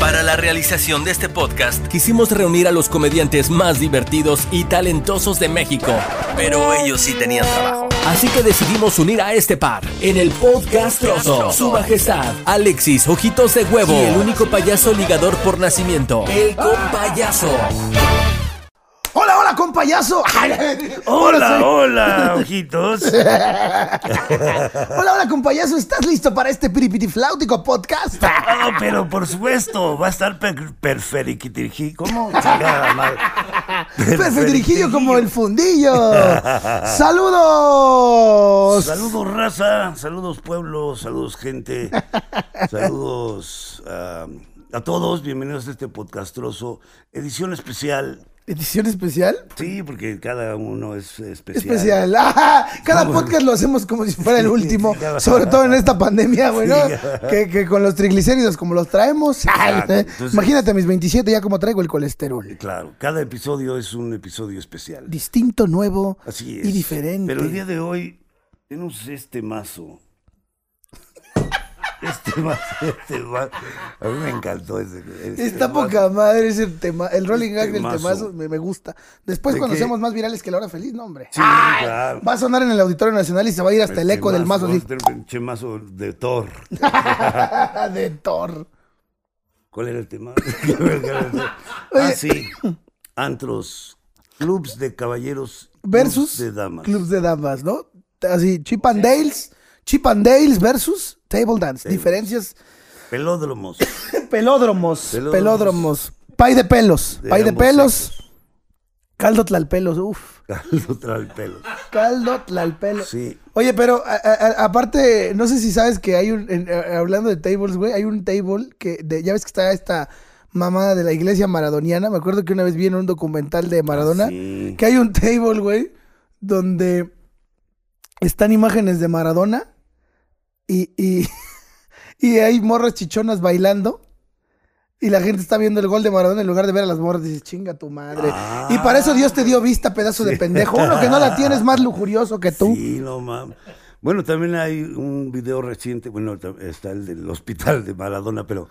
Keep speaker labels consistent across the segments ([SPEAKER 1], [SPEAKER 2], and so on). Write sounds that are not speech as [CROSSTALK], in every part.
[SPEAKER 1] Para la realización de este podcast, quisimos reunir a los comediantes más divertidos y talentosos de México. Pero ellos sí tenían trabajo. Así que decidimos unir a este par en el podcast Trozo. Su majestad, Alexis Ojitos de Huevo. Y el único payaso ligador por nacimiento, el compayaso.
[SPEAKER 2] Hola, hola, compayaso. [LAUGHS]
[SPEAKER 3] Hola, hola, [LAUGHS] ojitos.
[SPEAKER 2] Hola, hola, compayaso. ¿Estás listo para este piripiti-flautico podcast?
[SPEAKER 3] Ah, pero por supuesto, va a estar per perferiquitirji. ¿Cómo? [LAUGHS]
[SPEAKER 2] Perfectirijillo como el fundillo. ¡Saludos!
[SPEAKER 3] Saludos, raza. Saludos, pueblo. Saludos, gente. Saludos ah, a todos. Bienvenidos a este podcastroso. Edición especial.
[SPEAKER 2] ¿Edición especial?
[SPEAKER 3] Sí, porque cada uno es especial.
[SPEAKER 2] Especial. [LAUGHS] Ah, Cada podcast lo hacemos como si fuera el último, sobre todo en esta pandemia, güey, ¿no? Que, que con los triglicéridos como los traemos. [LAUGHS] Eh,
[SPEAKER 3] Entonces-
[SPEAKER 2] Imagínate mis 27 ya como traigo el colesterol.
[SPEAKER 3] Claro, cada episodio es un episodio especial.
[SPEAKER 2] Distinto, nuevo
[SPEAKER 3] Así es.
[SPEAKER 2] y diferente.
[SPEAKER 3] Pero el día de hoy tenemos este mazo. Este [LAUGHS] mazo, este mazo. A mí me encantó ese. este
[SPEAKER 2] Está poca madre ese tema, el rolling gag del
[SPEAKER 3] Temazo.
[SPEAKER 2] me, me gusta. Después
[SPEAKER 3] ¿De
[SPEAKER 2] cuando
[SPEAKER 3] qué?
[SPEAKER 2] seamos más virales que la hora feliz, no hombre.
[SPEAKER 3] Sí, claro.
[SPEAKER 2] Va a sonar en el Auditorio Nacional y se va a ir hasta el
[SPEAKER 3] Este
[SPEAKER 2] eco del mazo así.
[SPEAKER 3] a tener un pinche mazo de Thor. [LAUGHS]
[SPEAKER 2] de Thor.
[SPEAKER 3] ¿Cuál era el tema? [LAUGHS] ah, sí. Antros, clubs de caballeros
[SPEAKER 2] Versus
[SPEAKER 3] clubs de damas.
[SPEAKER 2] clubs de damas, ¿no? Así, Chip and Dales, Chip and Dales versus Table Dance. Diferencias,
[SPEAKER 3] Pelódromos. [LAUGHS]
[SPEAKER 2] pelódromos,
[SPEAKER 3] Pelódromos.
[SPEAKER 2] pelódromos. Pay de pelos,
[SPEAKER 3] De
[SPEAKER 2] pay de pelos.
[SPEAKER 3] sexos.
[SPEAKER 2] Caldo tlalpelos, uf. [LAUGHS]
[SPEAKER 3] Caldo trae pelos.
[SPEAKER 2] Caldo tlalpelos.
[SPEAKER 3] Sí.
[SPEAKER 2] Oye, pero a- a- a- aparte, no sé si sabes que hay un, en- hablando de tables, güey, hay un table que, de- ya ves que está esta mamada de la iglesia maradoniana, me acuerdo que una vez vi en un documental de Maradona,
[SPEAKER 3] Ah, sí.
[SPEAKER 2] que hay un table, güey, donde están imágenes de Maradona y, y, [LAUGHS] y hay morras chichonas bailando. Y la gente está viendo el gol de Maradona en lugar de ver a las morras. Dices, chinga tu madre. y para eso Dios te dio vista, pedazo de pendejo. Uno que no la tiene es más lujurioso que tú.
[SPEAKER 3] Sí, no mames. Bueno, también hay un video reciente, bueno, está el del hospital de Maradona, pero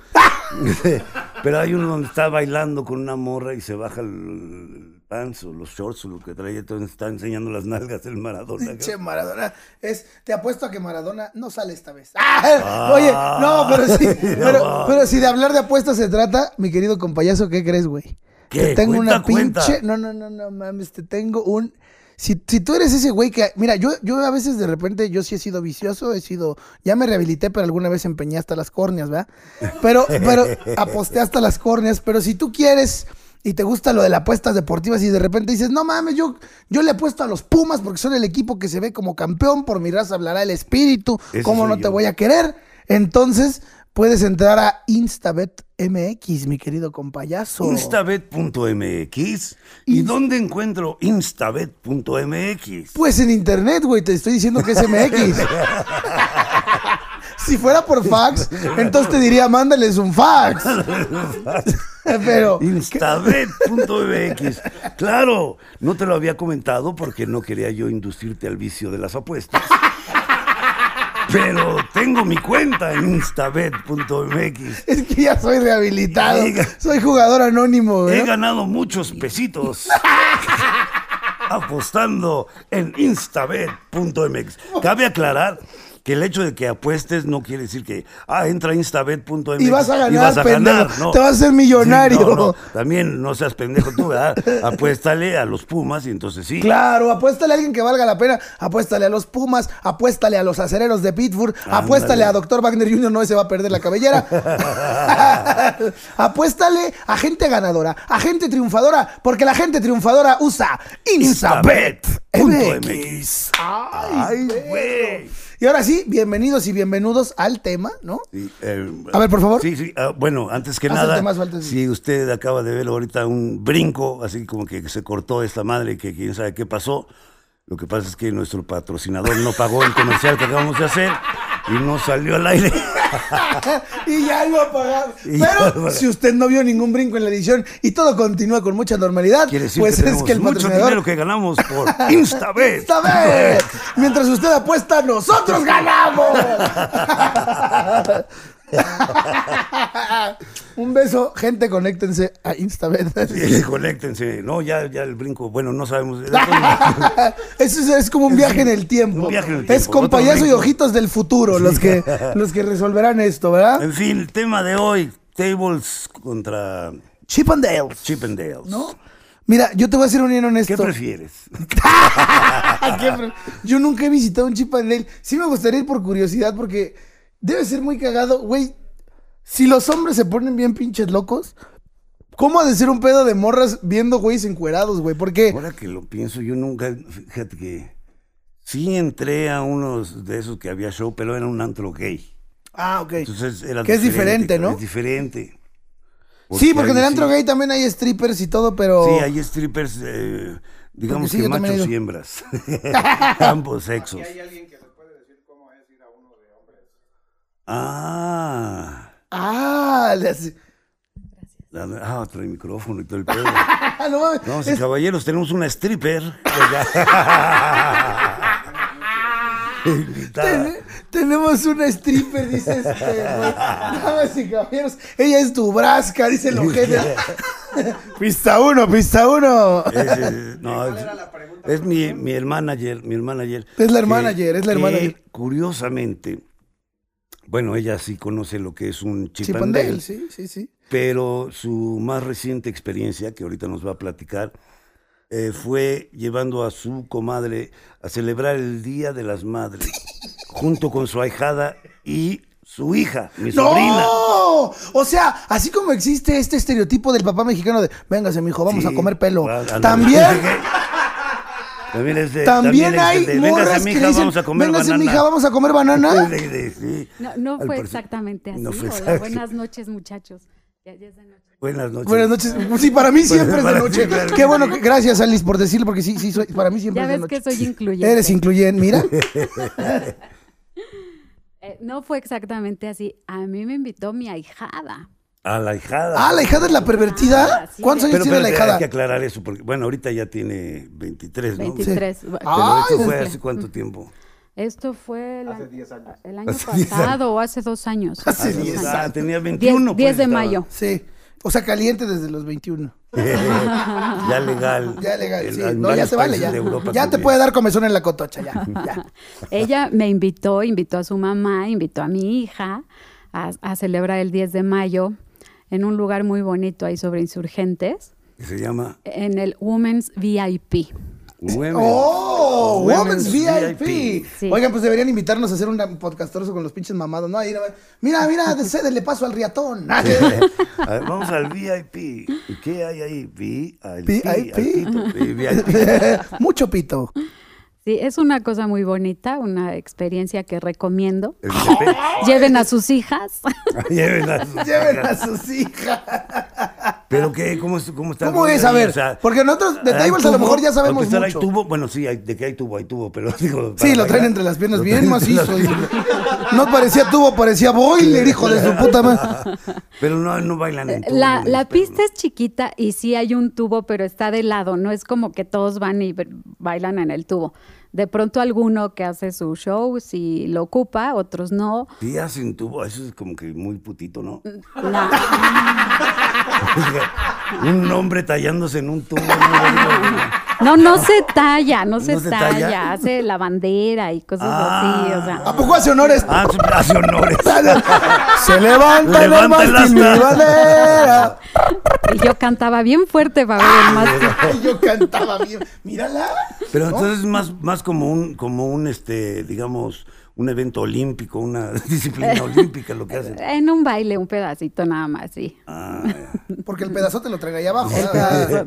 [SPEAKER 3] [LAUGHS] pero hay uno donde está bailando con una morra y se baja el pants o los shorts o lo que trae, entonces está enseñando las nalgas el Maradona. [LAUGHS]
[SPEAKER 2] Pinche Maradona. Es, te apuesto a que Maradona no sale esta vez. ¡Ah! [LAUGHS] Oye, no, pero sí, [LAUGHS] pero, pero si de hablar de apuestas se trata, mi querido compayazo, ¿qué crees, güey?
[SPEAKER 3] ¿Qué?
[SPEAKER 2] Te tengo
[SPEAKER 3] Cuenta,
[SPEAKER 2] una pinche.
[SPEAKER 3] cuenta.
[SPEAKER 2] No, no, no, no mames, te tengo un. Si, si tú eres ese güey que. Mira, yo, yo a veces de repente, yo sí he sido vicioso, he sido. Ya me rehabilité, pero alguna vez empeñé hasta las córneas, ¿verdad? Pero, pero aposté hasta las córneas. Pero si tú quieres y te gusta lo de las apuestas deportivas y de repente dices, no mames, yo, yo le apuesto a los Pumas porque son el equipo que se ve como campeón, por mi raza hablará el espíritu,
[SPEAKER 3] Ese
[SPEAKER 2] ¿cómo no te voy a querer? Entonces puedes entrar a Instabet MX, mi querido compayazo.
[SPEAKER 3] Instabet.mx. ¿Y dónde encuentro Instabet.mx?
[SPEAKER 2] Pues en internet, güey, te estoy diciendo que es MX. [LAUGHS] si fuera por fax, entonces te diría, mándales un fax. [LAUGHS] Pero,
[SPEAKER 3] Instabet.mx. Claro, no te lo había comentado porque no quería yo inducirte al vicio de las apuestas. Pero tengo mi cuenta en instabet.mx.
[SPEAKER 2] es que ya soy rehabilitado. Soy jugador anónimo,
[SPEAKER 3] He
[SPEAKER 2] güey.
[SPEAKER 3] ganado muchos pesitos [LAUGHS] apostando en instabet.mx. Cabe aclarar que el hecho de que apuestes no quiere decir que, ah, entra a instabet.mx
[SPEAKER 2] Y vas a ganar,
[SPEAKER 3] vas a ganar, no.
[SPEAKER 2] Te vas a ser millonario.
[SPEAKER 3] Sí, no, no. También no seas pendejo tú, ¿verdad? [LAUGHS] Apuéstale a los Pumas y entonces sí.
[SPEAKER 2] Claro, apuéstale a alguien que valga la pena, apuéstale a los Pumas, apuéstale a los acereros de Pittsburgh, apuéstale a Dr. Wagner Jr., no se va a perder la cabellera. [LAUGHS] apuéstale a gente ganadora, a gente triunfadora, porque la gente triunfadora usa Instabet MX.
[SPEAKER 3] Ay, güey.
[SPEAKER 2] Y ahora sí, bienvenidos y bienvenidos al tema, ¿no?
[SPEAKER 3] Sí, eh,
[SPEAKER 2] A ver, por favor.
[SPEAKER 3] Sí, sí. ah, bueno, antes que
[SPEAKER 2] Haz
[SPEAKER 3] nada,
[SPEAKER 2] antes.
[SPEAKER 3] si usted acaba de ver ahorita un brinco, así como que se cortó esta madre, que quién sabe qué pasó. Lo que pasa es que nuestro patrocinador no pagó el comercial que acabamos de hacer y no salió al aire. [LAUGHS]
[SPEAKER 2] y ya lo
[SPEAKER 3] lo
[SPEAKER 2] Pero si usted no vio ningún brinco en la edición y todo continúa con mucha normalidad,
[SPEAKER 3] decir
[SPEAKER 2] pues
[SPEAKER 3] que
[SPEAKER 2] es que el
[SPEAKER 3] mucho
[SPEAKER 2] patrocinador
[SPEAKER 3] dinero que ganamos por [LAUGHS] Instabet.
[SPEAKER 2] ¡Esta vez! Mientras usted apuesta, nosotros ganamos. [LAUGHS] [LAUGHS] Un beso, gente, conéctense a Instabet.
[SPEAKER 3] Sí, conéctense. No, ya, ya el brinco, bueno, no sabemos. [LAUGHS]
[SPEAKER 2] Eso es, es como un viaje en el tiempo.
[SPEAKER 3] Un viaje en el
[SPEAKER 2] Es
[SPEAKER 3] tiempo,
[SPEAKER 2] con
[SPEAKER 3] otro
[SPEAKER 2] payaso y ojitos del futuro los que, los que resolverán esto, ¿verdad?
[SPEAKER 3] En fin, el tema de hoy, tables contra
[SPEAKER 2] Chip and Dales.
[SPEAKER 3] Chippendales.
[SPEAKER 2] ¿No? Mira, yo te voy a ser un honesto.
[SPEAKER 3] ¿Qué prefieres? [LAUGHS]
[SPEAKER 2] ¿Qué pre- Yo nunca he visitado un Chip and Dale. Sí me gustaría ir por curiosidad porque debe ser muy cagado. Güey, si los hombres se ponen bien pinches locos, ¿cómo ha de ser un pedo de morras viendo güeyes encuerados, güey? Porque...
[SPEAKER 3] Ahora que lo pienso, yo nunca, fíjate que sí entré a unos de esos que había show, pero era un antro gay.
[SPEAKER 2] Ah, ok.
[SPEAKER 3] Entonces era
[SPEAKER 2] Que es diferente, ¿no?
[SPEAKER 3] Es diferente.
[SPEAKER 2] sí, porque en el antro
[SPEAKER 3] sí-
[SPEAKER 2] gay también hay strippers y todo, pero...
[SPEAKER 3] Sí, hay strippers, eh, digamos
[SPEAKER 2] sí,
[SPEAKER 3] que machos y hembras. [LAUGHS] Ambos sexos. Ah,
[SPEAKER 2] Ah, le hace-
[SPEAKER 3] la- ah, trae micrófono y todo el pedo. [LAUGHS]
[SPEAKER 2] No mames.
[SPEAKER 3] No,
[SPEAKER 2] Es-
[SPEAKER 3] caballeros, tenemos una stripper. [LAUGHS]
[SPEAKER 2] Ten- tenemos una stripper, dice este, güey. Damas y caballeros, ella es tu brasca, dice el ojete. [LAUGHS] pista uno, pista uno.
[SPEAKER 3] Es, eh, no, es, es mi, mi hermana ayer, mi hermana ayer.
[SPEAKER 2] Es la hermana ayer, es la hermana
[SPEAKER 3] que,
[SPEAKER 2] ayer.
[SPEAKER 3] Curiosamente, bueno, ella sí conoce lo que es un chip,
[SPEAKER 2] Chip
[SPEAKER 3] and
[SPEAKER 2] and
[SPEAKER 3] Dale,
[SPEAKER 2] Dale, sí, sí, sí.
[SPEAKER 3] pero su más reciente experiencia, que ahorita nos va a platicar, eh, fue llevando a su comadre a celebrar el Día de las Madres, [LAUGHS] junto con su ahijada y su hija, mi sobrina.
[SPEAKER 2] ¡No! O sea, así como existe este estereotipo del papá mexicano de, véngase, mijo, vamos
[SPEAKER 3] Sí,
[SPEAKER 2] a comer pelo. También, [LAUGHS]
[SPEAKER 3] También, es de-
[SPEAKER 2] también
[SPEAKER 3] es
[SPEAKER 2] hay
[SPEAKER 3] de, véngase,
[SPEAKER 2] morras
[SPEAKER 3] mija,
[SPEAKER 2] dicen,
[SPEAKER 3] vamos a comer
[SPEAKER 2] véngase,
[SPEAKER 3] banana.
[SPEAKER 2] mija, vamos a comer banana. [LAUGHS]
[SPEAKER 3] De- de- sí.
[SPEAKER 4] No, fue exactamente así.
[SPEAKER 3] no fue
[SPEAKER 4] Hola,
[SPEAKER 3] exacto.
[SPEAKER 4] buenas noches, muchachos. Ya, ya es de noche.
[SPEAKER 3] Buenas noches.
[SPEAKER 2] Buenas noches. Sí, para mí [LAUGHS] siempre es de noche.
[SPEAKER 3] claro.
[SPEAKER 2] Qué bueno, que- gracias Alice por decirlo, porque sí, sí, soy, para mí siempre
[SPEAKER 4] Ya
[SPEAKER 2] es de
[SPEAKER 4] ves
[SPEAKER 2] noche.
[SPEAKER 4] que soy incluyente.
[SPEAKER 2] Eres incluyente, mira. [LAUGHS]
[SPEAKER 4] Eh, no fue exactamente así. A mí me invitó mi ahijada.
[SPEAKER 3] A la hijada.
[SPEAKER 2] Ah, la hijada es la pervertida.
[SPEAKER 4] Ah, sí,
[SPEAKER 2] ¿Cuántos años
[SPEAKER 3] Pero,
[SPEAKER 2] tiene
[SPEAKER 3] pero
[SPEAKER 2] la
[SPEAKER 3] hay
[SPEAKER 2] hijada?
[SPEAKER 3] que aclarar eso, porque, bueno, ahorita ya tiene 23, ¿no?
[SPEAKER 4] 23.
[SPEAKER 2] Sí.
[SPEAKER 3] Pero
[SPEAKER 2] Ay,
[SPEAKER 3] esto fue hace cuánto tiempo.
[SPEAKER 4] Esto fue el, año- el año
[SPEAKER 3] Hace 10
[SPEAKER 4] pasado o hace dos años.
[SPEAKER 2] Hace
[SPEAKER 4] dos
[SPEAKER 2] 10
[SPEAKER 4] años.
[SPEAKER 3] Ah, tenía
[SPEAKER 4] 10,
[SPEAKER 3] 21.
[SPEAKER 4] 10
[SPEAKER 3] pues,
[SPEAKER 4] de
[SPEAKER 3] estaba.
[SPEAKER 4] mayo.
[SPEAKER 2] Sí. O sea, caliente desde los 21. [LAUGHS]
[SPEAKER 3] ya legal.
[SPEAKER 2] Ya legal,
[SPEAKER 3] En-
[SPEAKER 2] sí.
[SPEAKER 3] en
[SPEAKER 2] No, ya se vale, ya.
[SPEAKER 3] de Europa
[SPEAKER 2] Ya te puede dar comezón en la cotocha, ya. ya. [LAUGHS]
[SPEAKER 4] Ella me invitó, invitó a su mamá, invitó a mi hija a, a celebrar el 10 de mayo en un lugar muy bonito ahí sobre insurgentes,
[SPEAKER 3] se llama
[SPEAKER 4] en el Women's VIP.
[SPEAKER 3] Women.
[SPEAKER 2] ¡Oh! Women's
[SPEAKER 3] Women's
[SPEAKER 2] VIP.
[SPEAKER 3] VIP.
[SPEAKER 4] Sí.
[SPEAKER 2] Oigan, pues deberían invitarnos a hacer un podcastroso con los pinches mamados, ¿no? Ahí, mira, mira, cédele paso al riatón. [LAUGHS]
[SPEAKER 3] A ver, vamos al VIP. ¿Y qué hay ahí? VIP.
[SPEAKER 2] VIP. [LAUGHS]
[SPEAKER 3] VIP.
[SPEAKER 2] Mucho pito.
[SPEAKER 4] Sí, es una cosa muy bonita, una experiencia que recomiendo. [LAUGHS] Lleven a sus hijas. [LAUGHS]
[SPEAKER 3] Lleven a sus [LAUGHS]
[SPEAKER 2] Lleven a
[SPEAKER 3] hijas.
[SPEAKER 2] sus hijas.
[SPEAKER 3] ¿Pero qué? ¿Cómo, cómo está?
[SPEAKER 2] ¿Cómo es? A ver,
[SPEAKER 3] O sea,
[SPEAKER 2] porque nosotros de
[SPEAKER 3] ¿hay
[SPEAKER 2] tables a lo mejor ya sabemos mucho.
[SPEAKER 3] ¿hay tubo? Bueno, sí, hay, de que hay tubo, hay tubo, pero digo...
[SPEAKER 2] Sí, lo traen entre las piernas bien macizo.
[SPEAKER 3] las-
[SPEAKER 2] No parecía tubo, parecía boiler, hijo de su puta madre.
[SPEAKER 3] Pero no, no bailan en tubo.
[SPEAKER 4] La, la
[SPEAKER 3] espero,
[SPEAKER 4] pista es chiquita y sí hay un tubo, pero está de lado. No es como que todos van y bailan en el tubo. De pronto alguno que hace su show sí lo ocupa, otros no.
[SPEAKER 3] Sí hacen tubo, eso es como que muy putito, ¿no?
[SPEAKER 4] No. [LAUGHS]
[SPEAKER 3] un hombre tallándose en un tubo. ¿no?
[SPEAKER 4] No, no se talla, no se,
[SPEAKER 3] ¿No se
[SPEAKER 4] talla.
[SPEAKER 3] talla?
[SPEAKER 4] Hace la bandera y cosas así, o sea.
[SPEAKER 2] ¿A poco hace honores?
[SPEAKER 3] Ah, hace honores. [LAUGHS]
[SPEAKER 2] Se levanta
[SPEAKER 3] Levanta el
[SPEAKER 2] mástil mi bandera.
[SPEAKER 4] Y yo cantaba bien fuerte para ver el mástil.
[SPEAKER 2] Ay, yo cantaba bien. Mírala.
[SPEAKER 3] Pero entonces es más, más como un, como un este, digamos, un evento olímpico, una [LAUGHS] disciplina olímpica lo que hacen. [LAUGHS]
[SPEAKER 4] En un baile, un pedacito nada más, sí.
[SPEAKER 3] Ah,
[SPEAKER 2] Porque el pedazote lo trae ahí abajo. ¿verdad?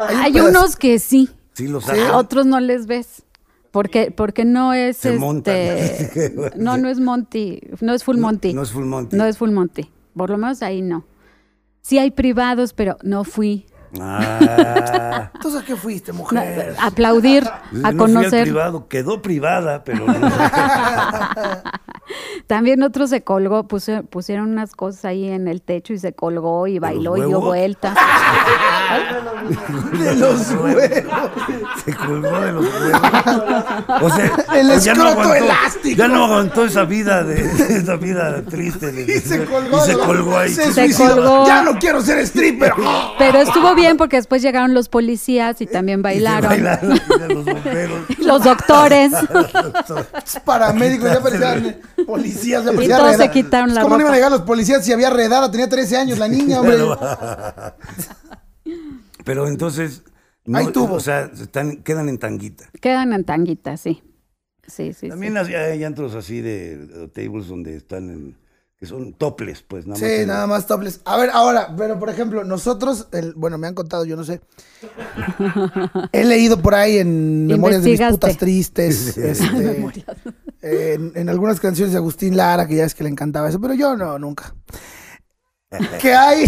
[SPEAKER 2] Hay un
[SPEAKER 4] Hay unos que sí,
[SPEAKER 3] sí lo
[SPEAKER 4] a
[SPEAKER 3] sacan.
[SPEAKER 4] otros no les ves. Porque, porque no es
[SPEAKER 3] Se montan.
[SPEAKER 4] este. No, no es Monty. No es Full Monty.
[SPEAKER 3] no es Full Monty.
[SPEAKER 4] No es Full Monty. Por lo menos ahí no. Sí hay privados, pero no fui.
[SPEAKER 3] Ah, [LAUGHS]
[SPEAKER 2] ¿Entonces a qué fuiste, mujer?
[SPEAKER 4] aplaudir,
[SPEAKER 3] no
[SPEAKER 4] a
[SPEAKER 3] fui al
[SPEAKER 4] conocer.
[SPEAKER 3] privado, quedó privada, pero no. [LAUGHS] [LAUGHS]
[SPEAKER 4] También otro se colgó, pusieron unas cosas ahí en el techo y se colgó y bailó y dio vueltas. [LAUGHS]
[SPEAKER 2] de los [LAUGHS] huevos.
[SPEAKER 3] Se colgó de los huevos. O sea,
[SPEAKER 2] el
[SPEAKER 3] pues
[SPEAKER 2] escroto aguantó, elástico.
[SPEAKER 3] Ya no aguantó esa vida de esa vida triste.
[SPEAKER 2] y se colgó,
[SPEAKER 3] y se colgó ahí.
[SPEAKER 2] Se, colgó. Ya no quiero ser stripper.
[SPEAKER 4] Pero estuvo bien porque después llegaron los policías y también bailaron.
[SPEAKER 3] Y bailaron los bomberos.
[SPEAKER 4] los doctores.
[SPEAKER 2] Paramédicos, ya parecían policías. Ya
[SPEAKER 4] y todos se quitaron la
[SPEAKER 2] ¿Cómo
[SPEAKER 4] ropa?
[SPEAKER 2] no iban a llegar los policías si había redada? Tenía 13 años la niña, [LAUGHS] hombre. [LAUGHS]
[SPEAKER 3] Pero entonces.
[SPEAKER 2] No, Ahí tuvo.
[SPEAKER 3] O sea, están, quedan en tanguita.
[SPEAKER 4] Quedan en tanguita, sí. Sí, sí.
[SPEAKER 3] También
[SPEAKER 4] sí.
[SPEAKER 3] hay antros así de, de, tables donde están en, que son toples, pues nada
[SPEAKER 2] sí,
[SPEAKER 3] más.
[SPEAKER 2] Sí, nada más toples. A ver, ahora, pero por ejemplo, nosotros, el, bueno, me han contado, yo no sé. [LAUGHS] He leído por ahí en Memorias de mis putas tristes. este, en, en algunas canciones de Agustín Lara, que ya es que le encantaba eso, pero yo no, nunca. [LAUGHS] que hay.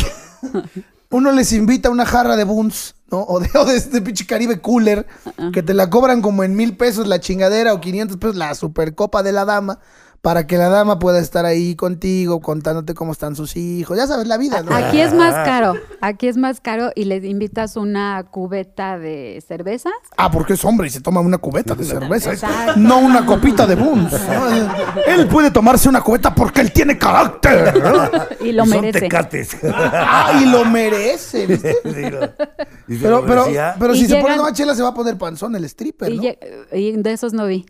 [SPEAKER 2] Uno les invita una jarra de Buns, ¿no? O de, o de este pinche Caribe Cooler, que te la cobran como en mil pesos la chingadera o 500 pesos la supercopa de la dama, para que la dama pueda estar ahí contigo, contándote cómo están sus hijos. Ya sabes, la vida, ¿no?
[SPEAKER 4] Aquí es más caro, aquí es más caro y les invitas una cubeta de cervezas.
[SPEAKER 2] Ah, porque es hombre y se toma una cubeta de cerveza. Exacto. No una copita de Buns. [LAUGHS] ¿no? Él puede tomarse una cubeta porque él tiene carácter.
[SPEAKER 4] y lo
[SPEAKER 3] y
[SPEAKER 4] merece.
[SPEAKER 3] Son tecates.
[SPEAKER 2] ah, y lo merece, ¿viste? [LAUGHS] Sí, lo, pero, pero, pero si llegan, se pone una chela se va a poner panzón el stripper,
[SPEAKER 4] y de esos no vi.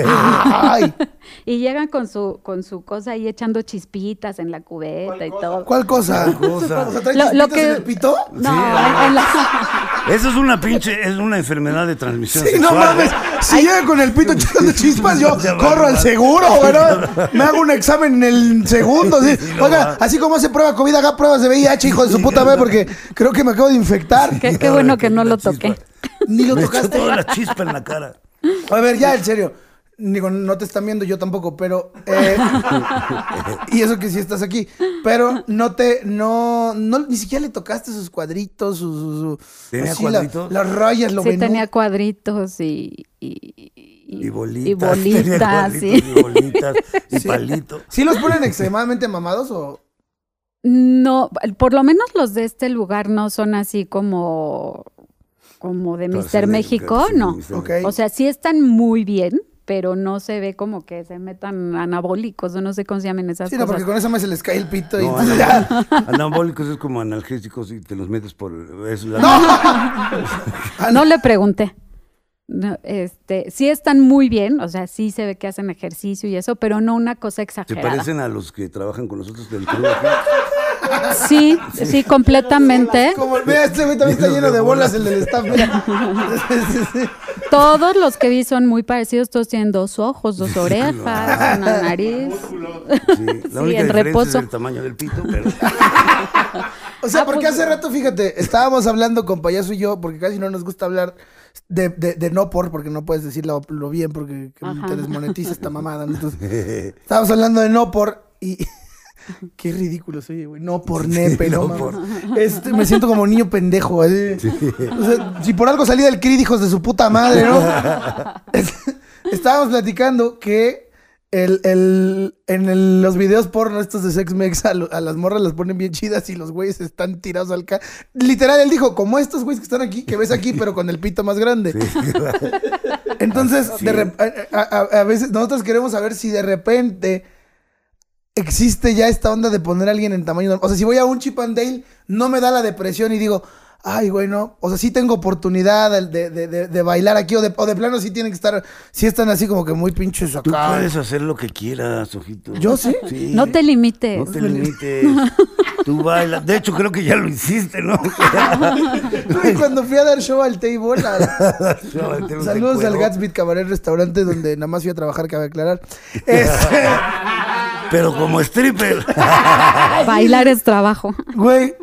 [SPEAKER 2] Ay. [LAUGHS]
[SPEAKER 4] y llegan con su con su cosa ahí echando chispitas en la cubeta y todo.
[SPEAKER 2] ¿Cuál cosa?
[SPEAKER 3] ¿Cuál cosa? [LAUGHS]
[SPEAKER 2] O sea, ¿trae lo, lo que... en el pito?
[SPEAKER 4] No,
[SPEAKER 3] sí.
[SPEAKER 4] en la... [LAUGHS]
[SPEAKER 3] Eso es una pinche, es una enfermedad de transmisión
[SPEAKER 2] sí,
[SPEAKER 3] sexual.
[SPEAKER 2] no mames. Si Ay. llega con el pito echando chispas, yo corro al seguro, ¿verdad? Me hago un examen en el segundo. Oiga, así como hace prueba COVID, haga pruebas de VIH, hijo de su puta madre, porque creo que me acabo de infectar.
[SPEAKER 4] Qué, qué bueno que no lo toqué.
[SPEAKER 2] Ni lo
[SPEAKER 3] Me
[SPEAKER 2] tocaste.
[SPEAKER 3] echó toda la chispa en la cara.
[SPEAKER 2] A ver, ya, en serio. Digo, no te están viendo, yo tampoco, pero. Eh, [LAUGHS] y eso que sí estás aquí. Pero no te. No, no ni siquiera le tocaste sus cuadritos, sus. Su,
[SPEAKER 3] ¿Tenía cuadritos?
[SPEAKER 2] La, las rayas, lo
[SPEAKER 4] Sí,
[SPEAKER 2] menú.
[SPEAKER 4] tenía cuadritos y. Y, y,
[SPEAKER 3] Y bolitas.
[SPEAKER 4] Y bolitas, [LAUGHS] sí.
[SPEAKER 3] Y bolitas. Y
[SPEAKER 2] Sí.
[SPEAKER 3] palitos.
[SPEAKER 2] ¿Sí los ponen extremadamente mamados o.?
[SPEAKER 4] No, por lo menos los de este lugar no son así como. Como de Mister México, no. O sea, sí están muy bien, pero no se ve como que se metan anabólicos o no sé cómo se llaman esas
[SPEAKER 2] Sí, no,
[SPEAKER 4] cosas.
[SPEAKER 2] porque con esa más se les cae el pito y
[SPEAKER 3] No, anabólicos,
[SPEAKER 2] ya. [LAUGHS]
[SPEAKER 3] anabólicos es como analgésicos y te los metes por. Es la,
[SPEAKER 2] Ah, [LAUGHS]
[SPEAKER 4] No le pregunté. No, este, sí están muy bien, o sea, sí se ve que hacen ejercicio y eso, pero no una cosa
[SPEAKER 3] Se
[SPEAKER 4] exagerada.
[SPEAKER 3] parecen a los que trabajan con nosotros del club aquí.
[SPEAKER 4] Sí, sí, completamente.
[SPEAKER 2] Como, mira, este güey también está lleno de bolas, el del staff, mira.
[SPEAKER 4] Todos los que vi son muy parecidos, todos tienen dos ojos, dos orejas, una nariz.
[SPEAKER 3] Sí, la [LAUGHS]
[SPEAKER 4] Sí,
[SPEAKER 3] única
[SPEAKER 4] en
[SPEAKER 3] diferencia
[SPEAKER 4] reposo.
[SPEAKER 3] es el tamaño del pito, pero. [LAUGHS]
[SPEAKER 2] O sea,
[SPEAKER 4] Ah,
[SPEAKER 2] porque
[SPEAKER 4] pues-
[SPEAKER 2] hace rato, fíjate, estábamos hablando con Payaso y yo, porque casi no nos gusta hablar de, de, de no por, porque no puedes decirlo lo bien, porque te desmonetiza esta mamada. ¿no? Entonces, [LAUGHS] estábamos hablando de no por y. [LAUGHS] Qué ridículo soy, güey. No por nepe, no,
[SPEAKER 3] no por.
[SPEAKER 2] mames. Este, me siento como niño pendejo. O sea, si por algo salí del CRID, hijos de su puta madre, ¿no? [LAUGHS] Estábamos platicando que el, el, en el- los videos porno estos de Sex Mex a, lo- a las morras las ponen bien chidas y los güeyes están tirados al ca... Literal, él dijo, como estos güeyes que están aquí, que ves aquí, pero con el pito más grande. Entonces, de rep- a, a- a veces nosotros queremos saber si de repente existe ya esta onda de poner a alguien en tamaño normal. O sea, si voy a un Chip and Dale, no me da la depresión y digo, ay, güey, no. O sea, sí tengo oportunidad de, de- de- de bailar aquí o de, o de plano sí tienen que estar, sí están así como que muy pinches
[SPEAKER 3] Tú
[SPEAKER 2] acá.
[SPEAKER 3] puedes hacer lo que quieras, ojito.
[SPEAKER 2] ¿Yo sí?
[SPEAKER 3] Sí.
[SPEAKER 4] No te limites.
[SPEAKER 3] No te limites. [LAUGHS] Tú bailas. De hecho, creo que ya lo hiciste, ¿no? [LAUGHS]
[SPEAKER 2] Güey, cuando fui a dar show al table, a- [LAUGHS]
[SPEAKER 3] saludos
[SPEAKER 2] al Gatsby Cabaret Restaurante donde nada más fui a trabajar, cabe aclarar. Este,
[SPEAKER 3] Pero como stripper. [LAUGHS]
[SPEAKER 4] Bailar es trabajo.
[SPEAKER 2] Güey,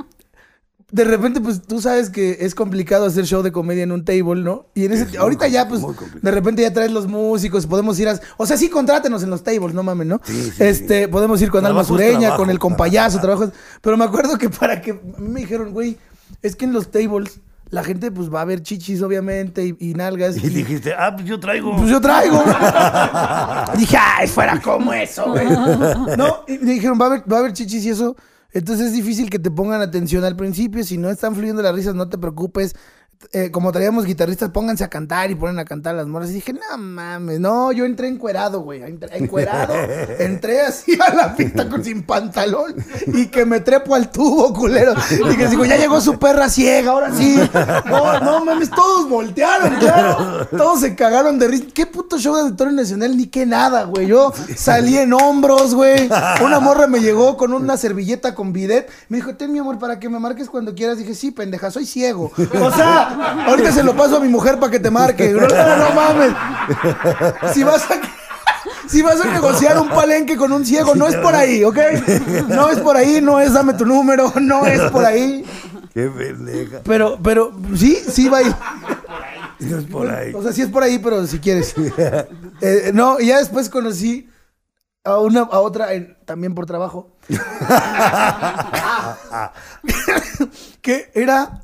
[SPEAKER 2] de repente, pues tú sabes que es complicado hacer show de comedia en un table, ¿no? Y en ese, ahorita ya, pues, de repente ya traes los músicos, podemos ir a. O sea, sí, contrátenos en los tables, no mames, ¿no?
[SPEAKER 3] Sí, sí,
[SPEAKER 2] este, podemos ir con Alma
[SPEAKER 3] Trabajo es
[SPEAKER 2] Sureña,
[SPEAKER 3] trabajo.
[SPEAKER 2] con el compayazo, trabajos. Pero me acuerdo que para que. a mí Me dijeron, güey, es que en los tables la gente pues va a ver chichis, obviamente, y, y nalgas.
[SPEAKER 3] Y dijiste, ah, pues yo traigo.
[SPEAKER 2] Pues yo traigo. [LAUGHS] Dije, ay, fuera como eso, güey. [LAUGHS] No, y me dijeron, va a, haber, va a haber chichis y eso. Entonces es difícil que te pongan atención al principio. Si no están fluyendo las risas, no te preocupes. Eh, como traíamos guitarristas, pónganse a cantar y ponen a cantar las morras. Y dije, no mames, no, yo entré encuerado, güey. Encuerado. [LAUGHS] entré así a la pista con sin pantalón y que me trepo al tubo, culero. Y que digo, ya llegó su perra ciega, ahora sí. No, no mames, todos voltearon, claro. Todos se cagaron de risa. ¿Qué puto show de Auditorio Nacional? Ni qué nada, güey. Yo salí en hombros, güey. Una morra me llegó con una servilleta con bidet. Me dijo, ten mi amor, para que me marques cuando quieras. Dije, sí, pendeja, soy ciego. O sea, ahorita se lo paso a mi mujer para que te marque. No, no, no mames. Si vas a... Si vas a negociar un palenque con un ciego, no es por ahí, ¿ok? No es por ahí, no es dame tu número, no es por ahí.
[SPEAKER 3] Qué pendeja.
[SPEAKER 2] Pero, pero, sí, sí va ahí.
[SPEAKER 3] No es por ahí.
[SPEAKER 2] O sea, sí es por ahí, pero si quieres. Eh, no, y ya después conocí a una, a otra, también por trabajo. [LAUGHS] que era.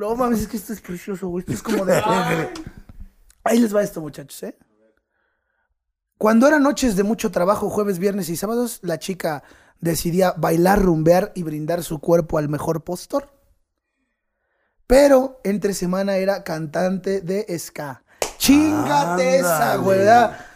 [SPEAKER 2] No mames, es que esto es precioso, güey. Esto es como de. [LAUGHS] Ahí les va esto, muchachos, ¿eh? Cuando eran noches de mucho trabajo, jueves, viernes y sábados, la chica decidía bailar, rumbear y brindar su cuerpo al mejor postor. Pero entre semana era cantante de ska. Chingate esa, güey.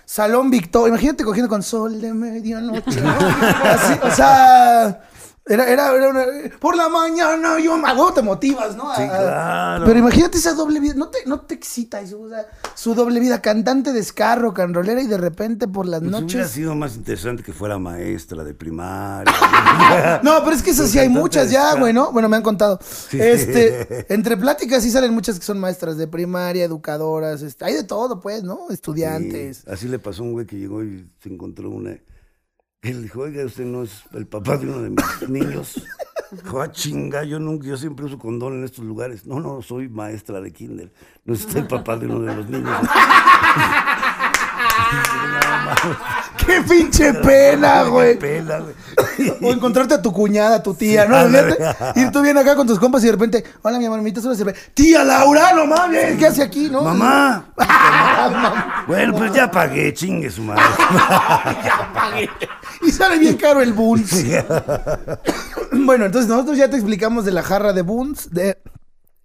[SPEAKER 2] Salón Victoria. Imagínate cogiendo con sol de medianoche. [LAUGHS] o sea. Era, era, era una- por la mañana yo me hago, te motivas, ¿no? A-
[SPEAKER 3] Sí, claro.
[SPEAKER 2] Pero imagínate esa doble vida, no te, no te excita eso, o sea, su doble vida, cantante de escarro, canrolera y de repente por las
[SPEAKER 3] Pues hubiera
[SPEAKER 2] noches.
[SPEAKER 3] sido más interesante que fuera maestra de primaria. [LAUGHS]
[SPEAKER 2] No, pero es que esas sí hay muchas ya, güey, ¿no? Bueno, me han contado. Este, [LAUGHS] entre pláticas sí salen muchas que son maestras de primaria, educadoras, este, hay de todo, pues, ¿no? Estudiantes.
[SPEAKER 3] Sí, así le pasó a un güey que llegó y se encontró una. Él dijo, oiga, usted no es el papá de uno de mis [LAUGHS] niños. Dijo, ah, chinga, yo nunca, yo siempre uso condón en estos lugares. No, no, soy maestra de kinder. No es usted el papá de uno de los niños. [LAUGHS] [LAUGHS]
[SPEAKER 2] ¡Qué pinche pena,
[SPEAKER 3] Qué
[SPEAKER 2] güey!
[SPEAKER 3] pena, güey.
[SPEAKER 2] O encontrarte a tu cuñada, a tu tía, ¿no? Fíjate, Ir tú bien acá con tus compas y de repente, hola, mi amor, ¿me invitas una cerveza? ¡Tía Laura, no mames! ¿Qué hace aquí, no? [LAUGHS]
[SPEAKER 3] Mamá. bueno, pues ya pagué, chingue su madre. [LAUGHS]
[SPEAKER 2] Y sale bien caro el Boons. bueno, entonces nosotros ya te explicamos de la jarra de Boons, de...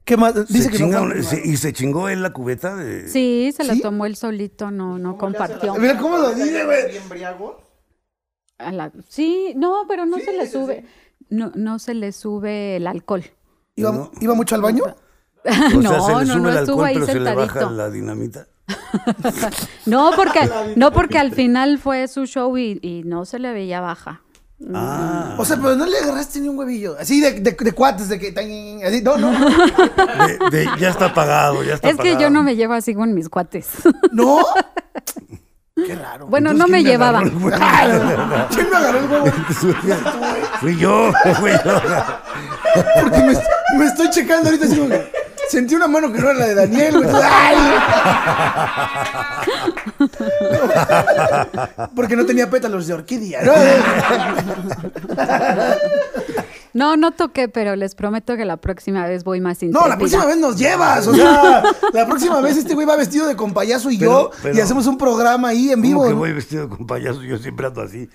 [SPEAKER 2] ¿Qué más? Dice
[SPEAKER 3] Se
[SPEAKER 2] que
[SPEAKER 3] chinga
[SPEAKER 2] no...
[SPEAKER 3] una- se- y se chingó él la cubeta de.
[SPEAKER 4] Sí, se
[SPEAKER 2] ¿Sí?
[SPEAKER 4] lo tomó él solito, no, no compartió.
[SPEAKER 2] Mira cómo lo dice, güey.
[SPEAKER 4] A la- sí, no, pero no se le sube, no, no se le sube el alcohol.
[SPEAKER 2] ¿Iba,
[SPEAKER 3] No.
[SPEAKER 2] ¿Iba mucho al baño? [LAUGHS]
[SPEAKER 3] O sea,
[SPEAKER 4] no,
[SPEAKER 3] se le
[SPEAKER 4] no,
[SPEAKER 3] sube
[SPEAKER 4] no
[SPEAKER 3] el alcohol,
[SPEAKER 4] ahí
[SPEAKER 3] pero se le baja
[SPEAKER 4] sentadito.
[SPEAKER 3] la dinamita. [LAUGHS]
[SPEAKER 4] No, porque, [LAUGHS] no porque al final fue su show y, y no se le veía baja.
[SPEAKER 3] Ah.
[SPEAKER 2] O sea, pero no le agarraste ni un huevillo. Así de, de, de cuates, de que... tan- Así, no, no.
[SPEAKER 3] De- de- ya está pagado, ya está
[SPEAKER 4] Es que yo no me llevo así con mis cuates.
[SPEAKER 2] ¿No? [LAUGHS] Qué raro.
[SPEAKER 4] Bueno,
[SPEAKER 3] Entonces,
[SPEAKER 4] no me
[SPEAKER 3] ¿quién
[SPEAKER 4] llevaba. [LAUGHS]
[SPEAKER 2] ¿Quién me agarró el huevo?
[SPEAKER 3] Fui yo, fui yo.
[SPEAKER 2] Porque me, me estoy checando ahorita así como que Sentí una mano que no era la de Daniel, güey. ¡Ay! Porque no tenía pétalos de orquídea, ¿no?
[SPEAKER 4] No, no toqué, pero les prometo que la próxima vez voy más
[SPEAKER 2] No, la próxima vez nos llevas. O sea, la próxima vez este güey va vestido de con payaso y yo
[SPEAKER 3] Pero-
[SPEAKER 2] y hacemos un programa ahí en vivo.
[SPEAKER 3] Como que voy vestido con payaso, yo siempre ando así.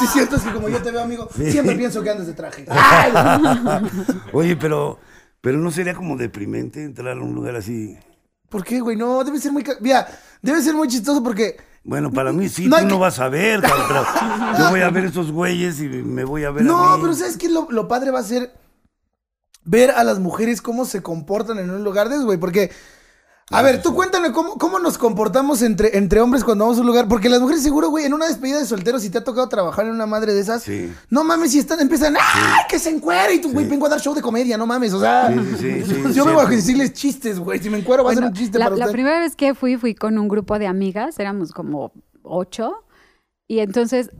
[SPEAKER 2] Sí, cierto, es que como yo te veo, amigo, siempre pienso que andas de traje. Ay, [LAUGHS]
[SPEAKER 3] Oye, pero, pero no sería como deprimente entrar a un lugar así.
[SPEAKER 2] ¿Por qué, güey? No, debe ser muy... ca- Mira, debe ser muy chistoso porque...
[SPEAKER 3] Bueno, para mí sí,
[SPEAKER 2] No
[SPEAKER 3] tú no vas a ver, cabrón, pero [LAUGHS] yo voy a ver esos güeyes y me voy a ver a
[SPEAKER 2] No,
[SPEAKER 3] mí.
[SPEAKER 2] pero ¿sabes qué? Lo, lo padre va a ser ver a las mujeres cómo se comportan en un lugar de eso, güey. Porque, a ver, tú cuéntame cómo, cómo nos comportamos entre, entre hombres cuando vamos a un lugar. Porque las mujeres, seguro, güey, en una despedida de solteros, si te ha tocado trabajar en una madre de esas,
[SPEAKER 3] Sí.
[SPEAKER 2] no mames, si están, empiezan, ¡ay, que se encuere! Y tú, güey, vengo a dar show de comedia, no mames, o sea.
[SPEAKER 3] Sí, sí, sí, sí, [LAUGHS]
[SPEAKER 2] yo vengo a
[SPEAKER 3] siempre.
[SPEAKER 2] decirles chistes, güey. Si me encuero, va a ser
[SPEAKER 4] Bueno,
[SPEAKER 2] un chiste
[SPEAKER 4] la,
[SPEAKER 2] para
[SPEAKER 4] la
[SPEAKER 2] usted.
[SPEAKER 4] primera vez que fui, fui con un grupo de amigas, éramos como ocho, y entonces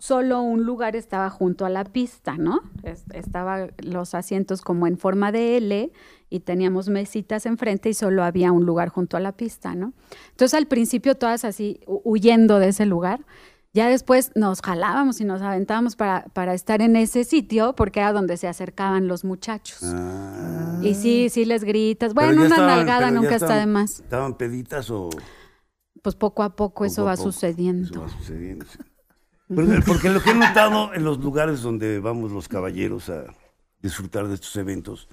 [SPEAKER 4] solo un lugar estaba junto a la pista, ¿no? Es- Estaba los asientos como en forma de L y teníamos mesitas enfrente y solo había un lugar junto a la pista, ¿no? Entonces al principio todas así hu- huyendo de ese lugar Ya después nos jalábamos y nos aventábamos para, para estar en ese sitio porque era donde se acercaban los muchachos.
[SPEAKER 3] Ah.
[SPEAKER 4] Y sí, sí les gritas. Bueno, una
[SPEAKER 3] estaban-
[SPEAKER 4] nalgada nunca está
[SPEAKER 3] estaban-
[SPEAKER 4] de más.
[SPEAKER 3] ¿Estaban peditas o...?
[SPEAKER 4] Pues poco a poco eso
[SPEAKER 3] poco a
[SPEAKER 4] va
[SPEAKER 3] poco?
[SPEAKER 4] sucediendo.
[SPEAKER 3] Eso va sucediendo. Porque, porque lo que he notado en los lugares donde vamos los caballeros a disfrutar de estos eventos,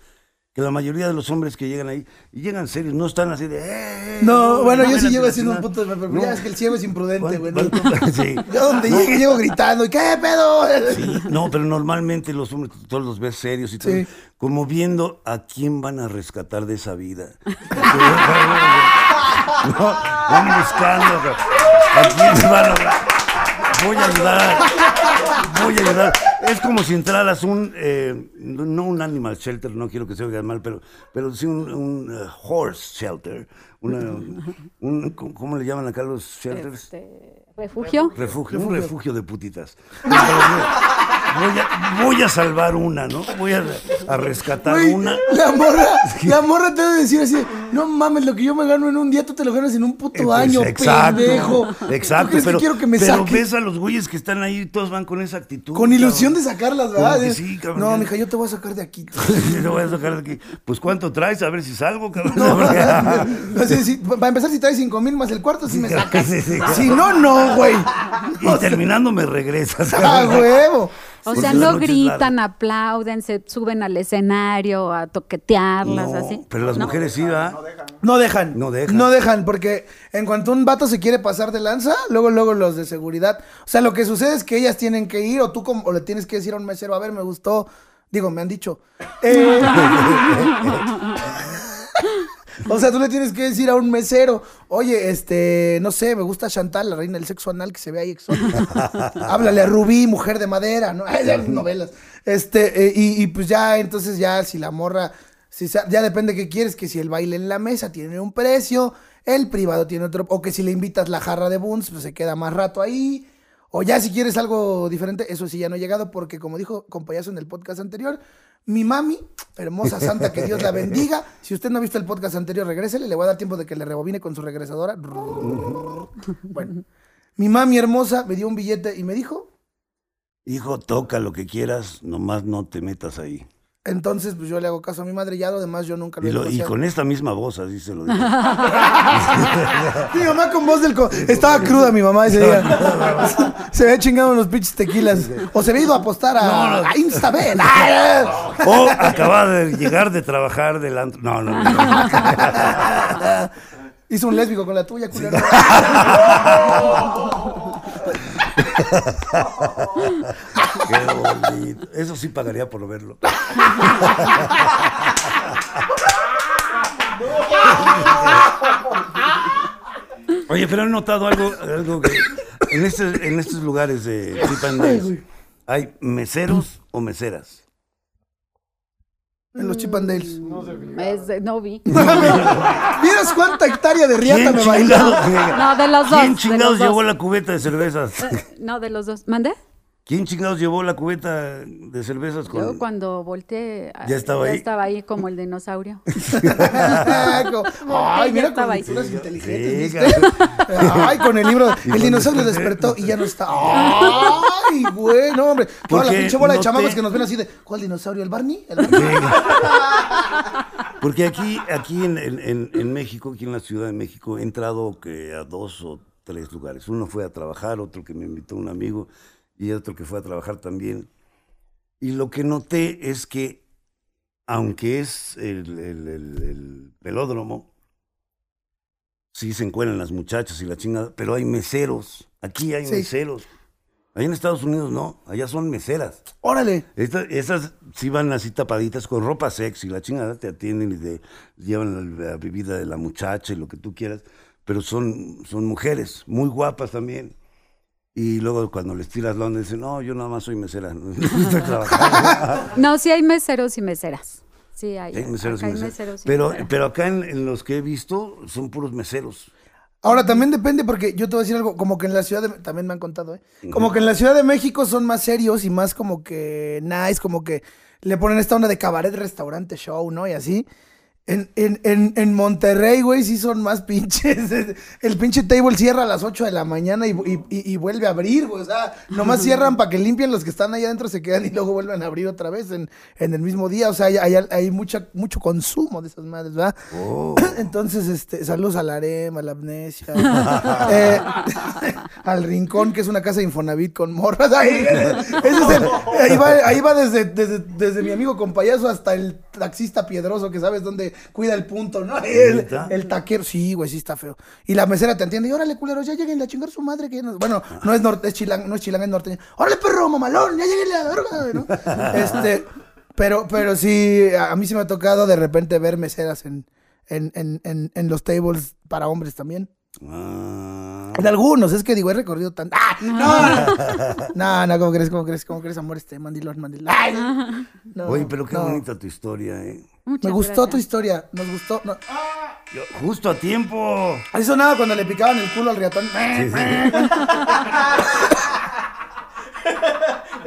[SPEAKER 3] que la mayoría de los hombres que llegan ahí, y llegan serios, no están así de... "Eh,
[SPEAKER 2] No, bueno, yo sí
[SPEAKER 3] la
[SPEAKER 2] haciendo un
[SPEAKER 3] ciudad".
[SPEAKER 2] puto. Pero
[SPEAKER 3] No.
[SPEAKER 2] ya es que el ciego es imprudente, güey. ¿no?
[SPEAKER 3] ¿Cuánto- [LAUGHS] sí. [LAUGHS]
[SPEAKER 2] Yo donde llegue, llego gritando. ¿Y qué pedo?
[SPEAKER 3] Sí, no, pero normalmente los hombres todos los ves serios y todo,
[SPEAKER 2] Sí.
[SPEAKER 3] como viendo a quién van a rescatar de esa vida. [LAUGHS] Van buscando a quién van a Voy a ayudar, voy a ayudar. Es como si entraras un, eh, no un animal shelter, no quiero que se oiga mal, pero, pero sí un, un, eh, horse shelter. Una, un, ¿Cómo le llaman acá los shelters?
[SPEAKER 4] Este, refugio.
[SPEAKER 3] Refugio, un refugio de putitas. Voy a, voy a salvar una, ¿no? Voy a, a rescatar una.
[SPEAKER 2] La morra, [LAUGHS] la morra te debe decir así, no mames, lo que yo me gano en un día, tú te lo ganas en un puto
[SPEAKER 3] Eh, pues,
[SPEAKER 2] año,
[SPEAKER 3] exacto,
[SPEAKER 2] pendejo. ¿Tú
[SPEAKER 3] Exacto,
[SPEAKER 2] crees que
[SPEAKER 3] pero,
[SPEAKER 2] quiero que me
[SPEAKER 3] pero
[SPEAKER 2] saque?
[SPEAKER 3] ves a los güeyes que están ahí, todos van con esa actitud.
[SPEAKER 2] Con ilusión de sacarlas, ¿verdad?
[SPEAKER 3] sí, cabrón.
[SPEAKER 2] no, mija, yo te voy a sacar de aquí. [LAUGHS]
[SPEAKER 3] Te voy a sacar de aquí. Pues ¿cuánto traes? A ver si salgo, cabrón.
[SPEAKER 2] Sí, [LAUGHS] [LAUGHS] para empezar, si traes cinco mil más el cuarto, sí me sacas.
[SPEAKER 3] Sí, sí.
[SPEAKER 2] Si no, no, güey.
[SPEAKER 3] y terminando me regresas.
[SPEAKER 2] A
[SPEAKER 3] cabrón.
[SPEAKER 2] huevo.
[SPEAKER 4] O sea, no gritan, aplauden, se suben al escenario a toquetearlas,
[SPEAKER 3] No,
[SPEAKER 4] así.
[SPEAKER 3] pero las
[SPEAKER 4] ¿No?
[SPEAKER 3] mujeres sí, ¿va?
[SPEAKER 2] No dejan.
[SPEAKER 3] No dejan.
[SPEAKER 2] No dejan, porque en cuanto un vato se quiere pasar de lanza, luego, luego los de seguridad. O sea, lo que sucede es que ellas tienen que ir, o tú como, o le tienes que decir a un mesero, a ver, me gustó. Digo, me han dicho. Eh, [LAUGHS] o sea, tú le tienes que decir a un mesero, oye, este, no sé, me gusta Chantal, la reina del sexo anal, que se ve ahí exótica. [LAUGHS] Háblale a Rubí, mujer de madera, ¿no? [LAUGHS] Ay, novelas. Este, eh, y, y pues ya, entonces ya, si la morra, ya depende qué quieres, que si el baile en la mesa tiene un precio, el privado tiene otro, o que si le invitas la jarra de buns, pues se queda más rato ahí. O ya si quieres algo diferente, eso sí ya no ha llegado, porque como dijo compayazo en el podcast anterior, mi mami, hermosa santa, que Dios la bendiga. Si usted no ha visto el podcast anterior, regrésele, le voy a dar tiempo de que le rebobine con su regresadora. Bueno, mi mami hermosa me dio un billete y me dijo,
[SPEAKER 3] Hijo, toca lo que quieras, nomás no te metas ahí.
[SPEAKER 2] Entonces pues yo le hago caso a mi madre y ya lo demás yo nunca lo
[SPEAKER 3] Y,
[SPEAKER 2] he
[SPEAKER 3] lo- y
[SPEAKER 2] negociado.
[SPEAKER 3] con esta misma voz, así se lo digo. [LAUGHS]
[SPEAKER 2] Mi mamá con voz del... co- Estaba cruda mi mamá ese día. [LAUGHS] se había chingado unos pinches tequilas. O se había ido a apostar a, a Instabet. [LAUGHS]
[SPEAKER 3] O acababa de llegar de trabajar del antro. No, no, no.
[SPEAKER 2] Hizo un lésbico con la tuya, culero. [LAUGHS]
[SPEAKER 3] Qué bonito. Eso sí pagaría por verlo. [LAUGHS] Oye, pero he notado algo, algo que en, este- en estos lugares de Chip and hay meseros o meseras.
[SPEAKER 2] En los Chip and Dales.
[SPEAKER 4] Es de- no vi. [LAUGHS]
[SPEAKER 2] ¿Vieras cuánta hectárea de riata
[SPEAKER 3] ¿Quién
[SPEAKER 2] me bailó?
[SPEAKER 4] No, de los dos.
[SPEAKER 3] ¿Quién chingados llevó la cubeta de cervezas? [LAUGHS]
[SPEAKER 4] No, de los dos. ¿Mande?
[SPEAKER 3] ¿Quién chingados llevó la cubeta de cervezas con
[SPEAKER 4] Yo cuando volteé.
[SPEAKER 3] Ya estaba ahí.
[SPEAKER 4] estaba ahí como el dinosaurio. [LAUGHS] [LAUGHS]
[SPEAKER 2] Ay,
[SPEAKER 4] Ya
[SPEAKER 2] mira
[SPEAKER 4] estaba
[SPEAKER 2] con
[SPEAKER 4] ahí.
[SPEAKER 2] inteligentes. [LAUGHS] Ay, con el libro. El dinosaurio despertó y ya no está. Ay, güey, no, hombre. Toda la pinche bola de chamacos que nos ven así de. ¿Cuál dinosaurio? ¿El Barney? ¿El Barney?
[SPEAKER 3] Porque aquí, aquí en, en- en- en México, aquí en la Ciudad de México, he entrado que a dos o tres lugares. Uno fue a trabajar, otro que me invitó un amigo y otro que fue a trabajar también. Y lo que noté es que, aunque es el, el- el- el velódromo, sí se encuentran las muchachas y la chingada, pero hay meseros. Aquí hay
[SPEAKER 2] Sí.
[SPEAKER 3] meseros. Allá en Estados Unidos no, allá son meseras.
[SPEAKER 2] Órale.
[SPEAKER 3] Esta- esas sí van así tapaditas con ropa sexy, la chingada te atienden y te llevan la, la bebida de la muchacha y lo que tú quieras, pero son, son mujeres muy guapas también. Y luego cuando les tiras la onda dicen, no, yo nada más soy mesera, [LAUGHS] no estoy trabajando. [LAUGHS]
[SPEAKER 4] No, sí hay meseros y meseras. Sí, hay,
[SPEAKER 3] Hay meseros y
[SPEAKER 4] hay meseros y
[SPEAKER 3] pero, pero acá en, en los que he visto son puros meseros.
[SPEAKER 2] Ahora también depende porque yo te voy a decir algo, como que en la ciudad de, también me han contado, ¿eh? Como que en la Ciudad de México son más serios y más como que nice, como que le ponen esta onda de cabaret, restaurante, show, ¿no? Y así. En, en, en, en Monterrey, güey, sí son más pinches. [LAUGHS] El pinche table cierra a las 8 de la mañana y, y- y- vuelve a abrir, güey. O sea, nomás cierran para que limpien los que están ahí adentro, se quedan y luego vuelven a abrir otra vez en, en el mismo día. O sea, hay, hay, hay mucha, mucho consumo de esas madres, ¿verdad?
[SPEAKER 3] Oh. [CLEARS THROAT]
[SPEAKER 2] Entonces, este, saludos al harem, a la amnesia, eh, [LAUGHS] al rincón, que es una casa de Infonavit con morras. Ahí, ese es el- ahí va, ahí va desde, desde, desde mi amigo con payaso hasta el taxista piedroso que sabes dónde cuida el punto, ¿no? El, taquero, sí, güey, sí está feo. Y la mesera te entiende, y órale, culeros, ya lleguen a chingar su madre. que ya no-". Bueno, no es, norte, es chilang, no es chilanga, es norteño. Órale, perro, mamalón, ya lleguen a la verga, ¿no? [LAUGHS] Este, pero, pero sí, a mí sí me ha tocado de repente ver meseras en, en, en, en, en los tables para hombres también.
[SPEAKER 3] Ah.
[SPEAKER 2] En algunos, es que digo, he recorrido tanto. ¡Ah! No, no, [LAUGHS] no, no, ¿cómo crees? ¿Cómo crees? ¿Cómo crees, amor? Este mandilón, mandilón. ¡Ay! No,
[SPEAKER 3] Oye, pero qué
[SPEAKER 2] no.
[SPEAKER 3] bonita tu historia, ¿eh?
[SPEAKER 2] Me gustó tu historia, nos gustó. no.
[SPEAKER 3] Yo- justo a tiempo.
[SPEAKER 2] Ahí sonaba cuando le picaban el culo al riatón.
[SPEAKER 3] Sí, sí. [LAUGHS]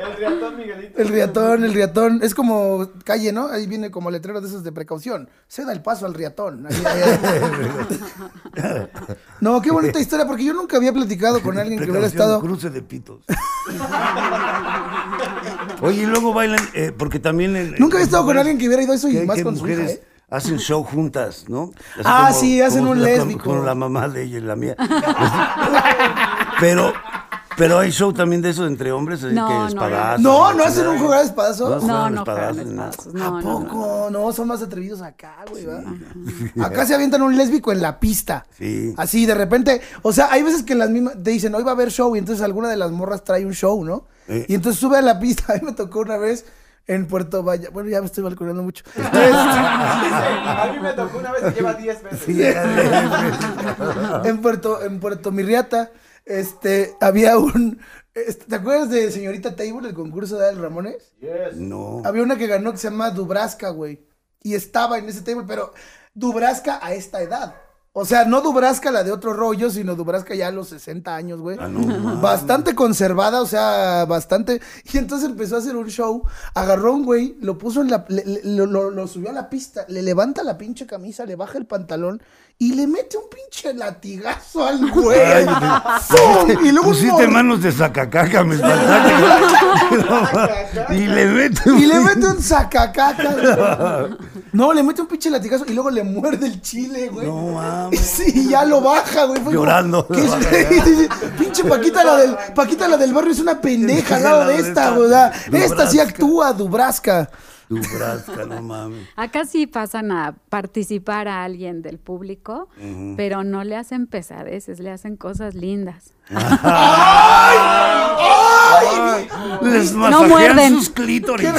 [SPEAKER 5] El riatón Miguelito.
[SPEAKER 2] El riatón, el riatón. Es como calle, ¿no? Ahí viene como letrero de esos de precaución. Se da el paso al riatón. Ahí- ahí- ahí. [LAUGHS] No, qué bonita historia, porque yo nunca había platicado con alguien que hubiera
[SPEAKER 3] Precaución,
[SPEAKER 2] estado.
[SPEAKER 3] Cruce de pitos. [LAUGHS] Oye, y luego bailan, eh, porque también... en-
[SPEAKER 2] Nunca había estado con alguien que hubiera ido a eso y
[SPEAKER 3] que-
[SPEAKER 2] más
[SPEAKER 3] que
[SPEAKER 2] con su hija,
[SPEAKER 3] mujeres
[SPEAKER 2] ¿eh?
[SPEAKER 3] hacen show juntas, ¿no? Así
[SPEAKER 2] Ah, sí, hacen un
[SPEAKER 3] la-
[SPEAKER 2] lésbico.
[SPEAKER 3] Con, la mamá de ella y la mía. [LAUGHS] pero, pero hay show también de eso entre hombres, así
[SPEAKER 4] No,
[SPEAKER 3] que
[SPEAKER 4] no,
[SPEAKER 3] espadazos.
[SPEAKER 2] No, no hacen un jugar de espadazos.
[SPEAKER 3] No,
[SPEAKER 4] No,
[SPEAKER 3] espadazos
[SPEAKER 4] espadazos, no,
[SPEAKER 2] ¿A
[SPEAKER 4] no, no.
[SPEAKER 2] poco? No, son más atrevidos acá, güey, ¿va? Acá se avientan un lésbico en la pista.
[SPEAKER 3] Sí.
[SPEAKER 2] Así, de repente, o sea, hay veces que las mismas te dicen, hoy va a haber show, y entonces alguna de las morras trae un show, ¿no?
[SPEAKER 3] Eh.
[SPEAKER 2] Y entonces sube a la pista. [LAUGHS] A mí me tocó una vez en Puerto Vallarta. Bueno, ya me estoy balconeando mucho. [LAUGHS]
[SPEAKER 5] A mí me tocó una vez y lleva 10 veces.
[SPEAKER 3] Sí, [LAUGHS]
[SPEAKER 2] en Puerto, en Puerto Mirriata, este, había un. este, ¿Te acuerdas de Señorita Table, el concurso de Al Ramones?
[SPEAKER 5] Yes.
[SPEAKER 3] no.
[SPEAKER 2] Había una que ganó que se llama Dubraska, güey. Y estaba en ese table, pero Dubraska a esta edad. O sea, no Dubraska la de otro rollo, sino Dubraska ya a los 60 años, güey.
[SPEAKER 3] Ah, no,
[SPEAKER 2] bastante conservada, o sea, bastante. Y entonces empezó a hacer un show, agarró a un güey, lo puso en la. le- le- lo, lo- lo subió a la pista, le levanta la pinche camisa, le baja el pantalón y le mete un pinche latigazo al güey.
[SPEAKER 3] Ay, [LAUGHS]
[SPEAKER 2] y luego un
[SPEAKER 3] Pusiste manos de sacacaca, me espantaste. y le mete
[SPEAKER 2] Y le mete un sacacaca. No, le mete un pinche latigazo y luego le muerde el chile, güey.
[SPEAKER 3] No
[SPEAKER 2] Y [LAUGHS]
[SPEAKER 3] mames.
[SPEAKER 2] sí, ya lo baja, güey. Fue como,
[SPEAKER 3] Llorando.
[SPEAKER 2] ¿qué es- [LAUGHS] sí, sí, pinche Paquita la, del, Paquita la del barrio es una pendeja al lado de esta, güey. Esta sí actúa, Dubraska.
[SPEAKER 3] Tu brasca, no mames.
[SPEAKER 4] Acá sí pasan a participar a alguien del público, pero no le hacen pesadeces, le hacen cosas lindas. [LAUGHS]
[SPEAKER 3] Les
[SPEAKER 4] No
[SPEAKER 3] masajean
[SPEAKER 4] muerden.
[SPEAKER 3] sus clítoris. [LAUGHS]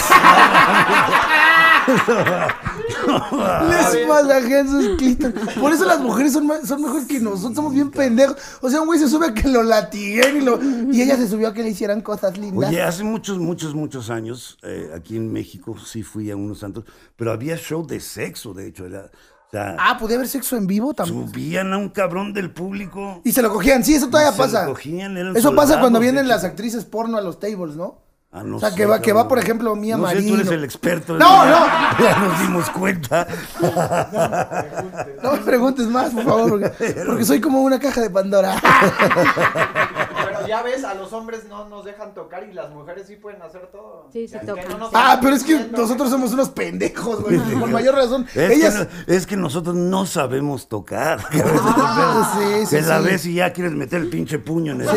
[SPEAKER 2] Les masajean sus clítoris. Por eso las mujeres son, son mejores que nosotros, somos bien pendejos. O sea, un güey se sube a que lo latiguen y, lo, y ella se subió a que le hicieran cosas lindas.
[SPEAKER 3] Oye, hace muchos, muchos, muchos años, eh, aquí en México, sí fui a unos santos, pero había show de sexo, de hecho. Era, o sea,
[SPEAKER 2] ah, ¿podía haber sexo en vivo también?
[SPEAKER 3] subían a un cabrón del público.
[SPEAKER 2] Y se lo cogían, sí, eso todavía
[SPEAKER 3] Y se lo
[SPEAKER 2] pasa.
[SPEAKER 3] cogían,
[SPEAKER 2] eso pasa cuando vienen las actrices porno a los tables, ¿no?
[SPEAKER 3] Ah, no
[SPEAKER 2] o sea,
[SPEAKER 3] sé,
[SPEAKER 2] que va, que va, por ejemplo, Mía
[SPEAKER 3] no sé,
[SPEAKER 2] Marino.
[SPEAKER 3] tú eres el experto.
[SPEAKER 2] No, no. [LAUGHS]
[SPEAKER 3] Ya nos dimos cuenta.
[SPEAKER 2] No me preguntes más, por favor, porque, porque soy como una caja de Pandora. [LAUGHS]
[SPEAKER 5] Pero ya ves, a los hombres no nos dejan tocar y las mujeres sí pueden hacer todo.
[SPEAKER 4] Sí, sí
[SPEAKER 5] Que
[SPEAKER 4] tocan.
[SPEAKER 5] no
[SPEAKER 2] Ah, pero es que nosotros somos unos pendejos, güey. Con mayor razón.
[SPEAKER 3] Es,
[SPEAKER 2] Ellas.
[SPEAKER 3] que, es que nosotros no sabemos tocar.
[SPEAKER 2] Ah, [LAUGHS] sí, sí,
[SPEAKER 3] Te la
[SPEAKER 2] sí.
[SPEAKER 3] ves y ya quieres meter el pinche puño en el. Y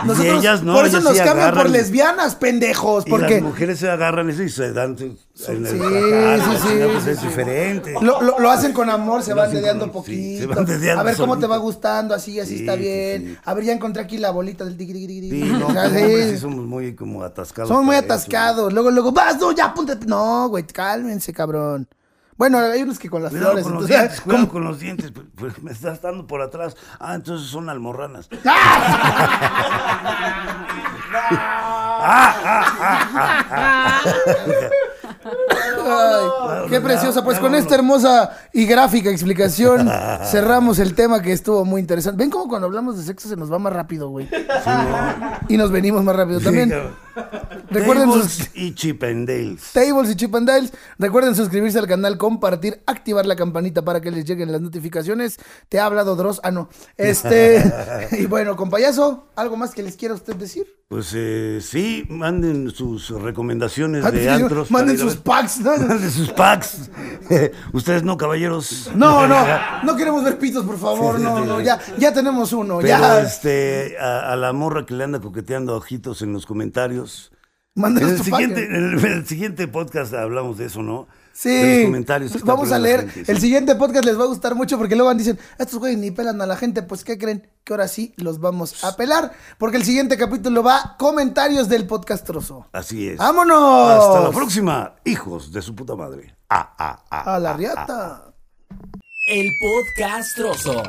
[SPEAKER 3] [LAUGHS]
[SPEAKER 2] Nosotros-
[SPEAKER 3] ellas no.
[SPEAKER 2] por eso
[SPEAKER 3] ellas
[SPEAKER 2] nos
[SPEAKER 3] sí
[SPEAKER 2] cambian por
[SPEAKER 3] agarran-
[SPEAKER 2] lesbianas, pendejos.
[SPEAKER 3] Y
[SPEAKER 2] Porque
[SPEAKER 3] las mujeres se agarran eso y se dan en el
[SPEAKER 2] Sí,
[SPEAKER 3] placar,
[SPEAKER 2] sí, sí,
[SPEAKER 3] chingada, pues
[SPEAKER 2] sí,
[SPEAKER 3] es
[SPEAKER 2] sí.
[SPEAKER 3] diferente.
[SPEAKER 2] lo, lo- lo hacen con amor, se
[SPEAKER 3] Lo
[SPEAKER 2] van dedeando
[SPEAKER 3] sí,
[SPEAKER 2] poquito.
[SPEAKER 3] se van dedeando
[SPEAKER 2] a ver cómo te va gustando, así, así
[SPEAKER 3] Sí,
[SPEAKER 2] está
[SPEAKER 3] sí,
[SPEAKER 2] bien.
[SPEAKER 3] sí.
[SPEAKER 2] A ver, ya encontré aquí la bolita del tiki.
[SPEAKER 3] Sí, no,
[SPEAKER 2] sí.
[SPEAKER 3] sí somos muy como atascados.
[SPEAKER 2] Somos muy
[SPEAKER 3] eso.
[SPEAKER 2] atascados. Luego, luego, vas, no, ya, ponte. No, güey, cálmense, cabrón. Bueno, hay unos que con las
[SPEAKER 3] Cuidado
[SPEAKER 2] flores.
[SPEAKER 3] con los
[SPEAKER 2] entonces,
[SPEAKER 3] dientes, cuidado con los dientes. Pues, pues, me estás dando por atrás. Ah, entonces son almorranas. [LAUGHS] [LAUGHS] [LAUGHS]
[SPEAKER 2] Ay, qué preciosa. Pues con esta hermosa y gráfica explicación [LAUGHS] cerramos el tema que estuvo muy interesante. Ven como cuando hablamos de sexo se nos va más rápido, güey. Y nos venimos más rápido
[SPEAKER 3] Sí,
[SPEAKER 2] también.
[SPEAKER 3] cabrón.
[SPEAKER 2] Recuerden
[SPEAKER 3] Tables
[SPEAKER 2] sus-
[SPEAKER 3] y Chip and Dales.
[SPEAKER 2] Tables y Chip and Dales. Recuerden suscribirse al canal, compartir, activar la campanita para que les lleguen las notificaciones. Te ha hablado Dross. Ah, no. Este. [LAUGHS] [LAUGHS] y bueno, con payaso, ¿algo más que les quiera usted decir?
[SPEAKER 3] Pues eh, sí, manden sus recomendaciones
[SPEAKER 2] Ah,
[SPEAKER 3] de antros.
[SPEAKER 2] Manden sus
[SPEAKER 3] ver.
[SPEAKER 2] Packs. ¿no? [LAUGHS]
[SPEAKER 3] Manden sus packs. [LAUGHS] Ustedes no, caballeros.
[SPEAKER 2] No, [LAUGHS] no, no queremos ver pitos, por favor. No, no, ya, ya tenemos uno.
[SPEAKER 3] Pero
[SPEAKER 2] ya.
[SPEAKER 3] este, a, a la morra que le anda coqueteando ojitos en los comentarios. En el, siguiente,
[SPEAKER 2] pack.
[SPEAKER 3] en el, en el siguiente podcast hablamos de eso, ¿no?
[SPEAKER 2] Sí,
[SPEAKER 3] De los comentarios. que
[SPEAKER 2] vamos a leer.
[SPEAKER 3] gente,
[SPEAKER 2] El
[SPEAKER 3] sí.
[SPEAKER 2] siguiente podcast les va a gustar mucho porque luego van dicen, estos güeyes ni pelan a la gente. Pues, ¿qué creen? Que ahora sí los vamos a pelar. Porque el siguiente capítulo va comentarios del podcast trozo.
[SPEAKER 3] Así es.
[SPEAKER 2] ¡Vámonos!
[SPEAKER 3] Hasta la próxima, hijos de su puta madre. Ah, ah, ah.
[SPEAKER 2] A la riata.
[SPEAKER 1] El podcast trozo.